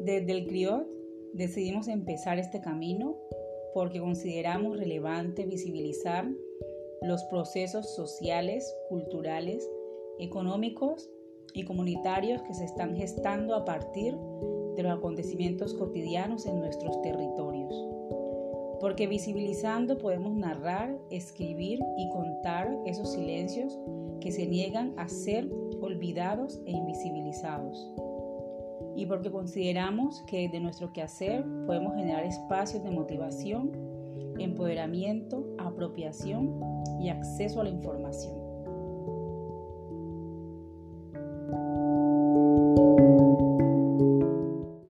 Desde el CRIOT decidimos empezar este camino porque consideramos relevante visibilizar los procesos sociales, culturales, económicos y comunitarios que se están gestando a partir de los acontecimientos cotidianos en nuestros territorios. Porque visibilizando podemos narrar, escribir y contar esos silencios que se niegan a ser olvidados e invisibilizados. Y porque consideramos que de nuestro quehacer podemos generar espacios de motivación, empoderamiento, apropiación y acceso a la información.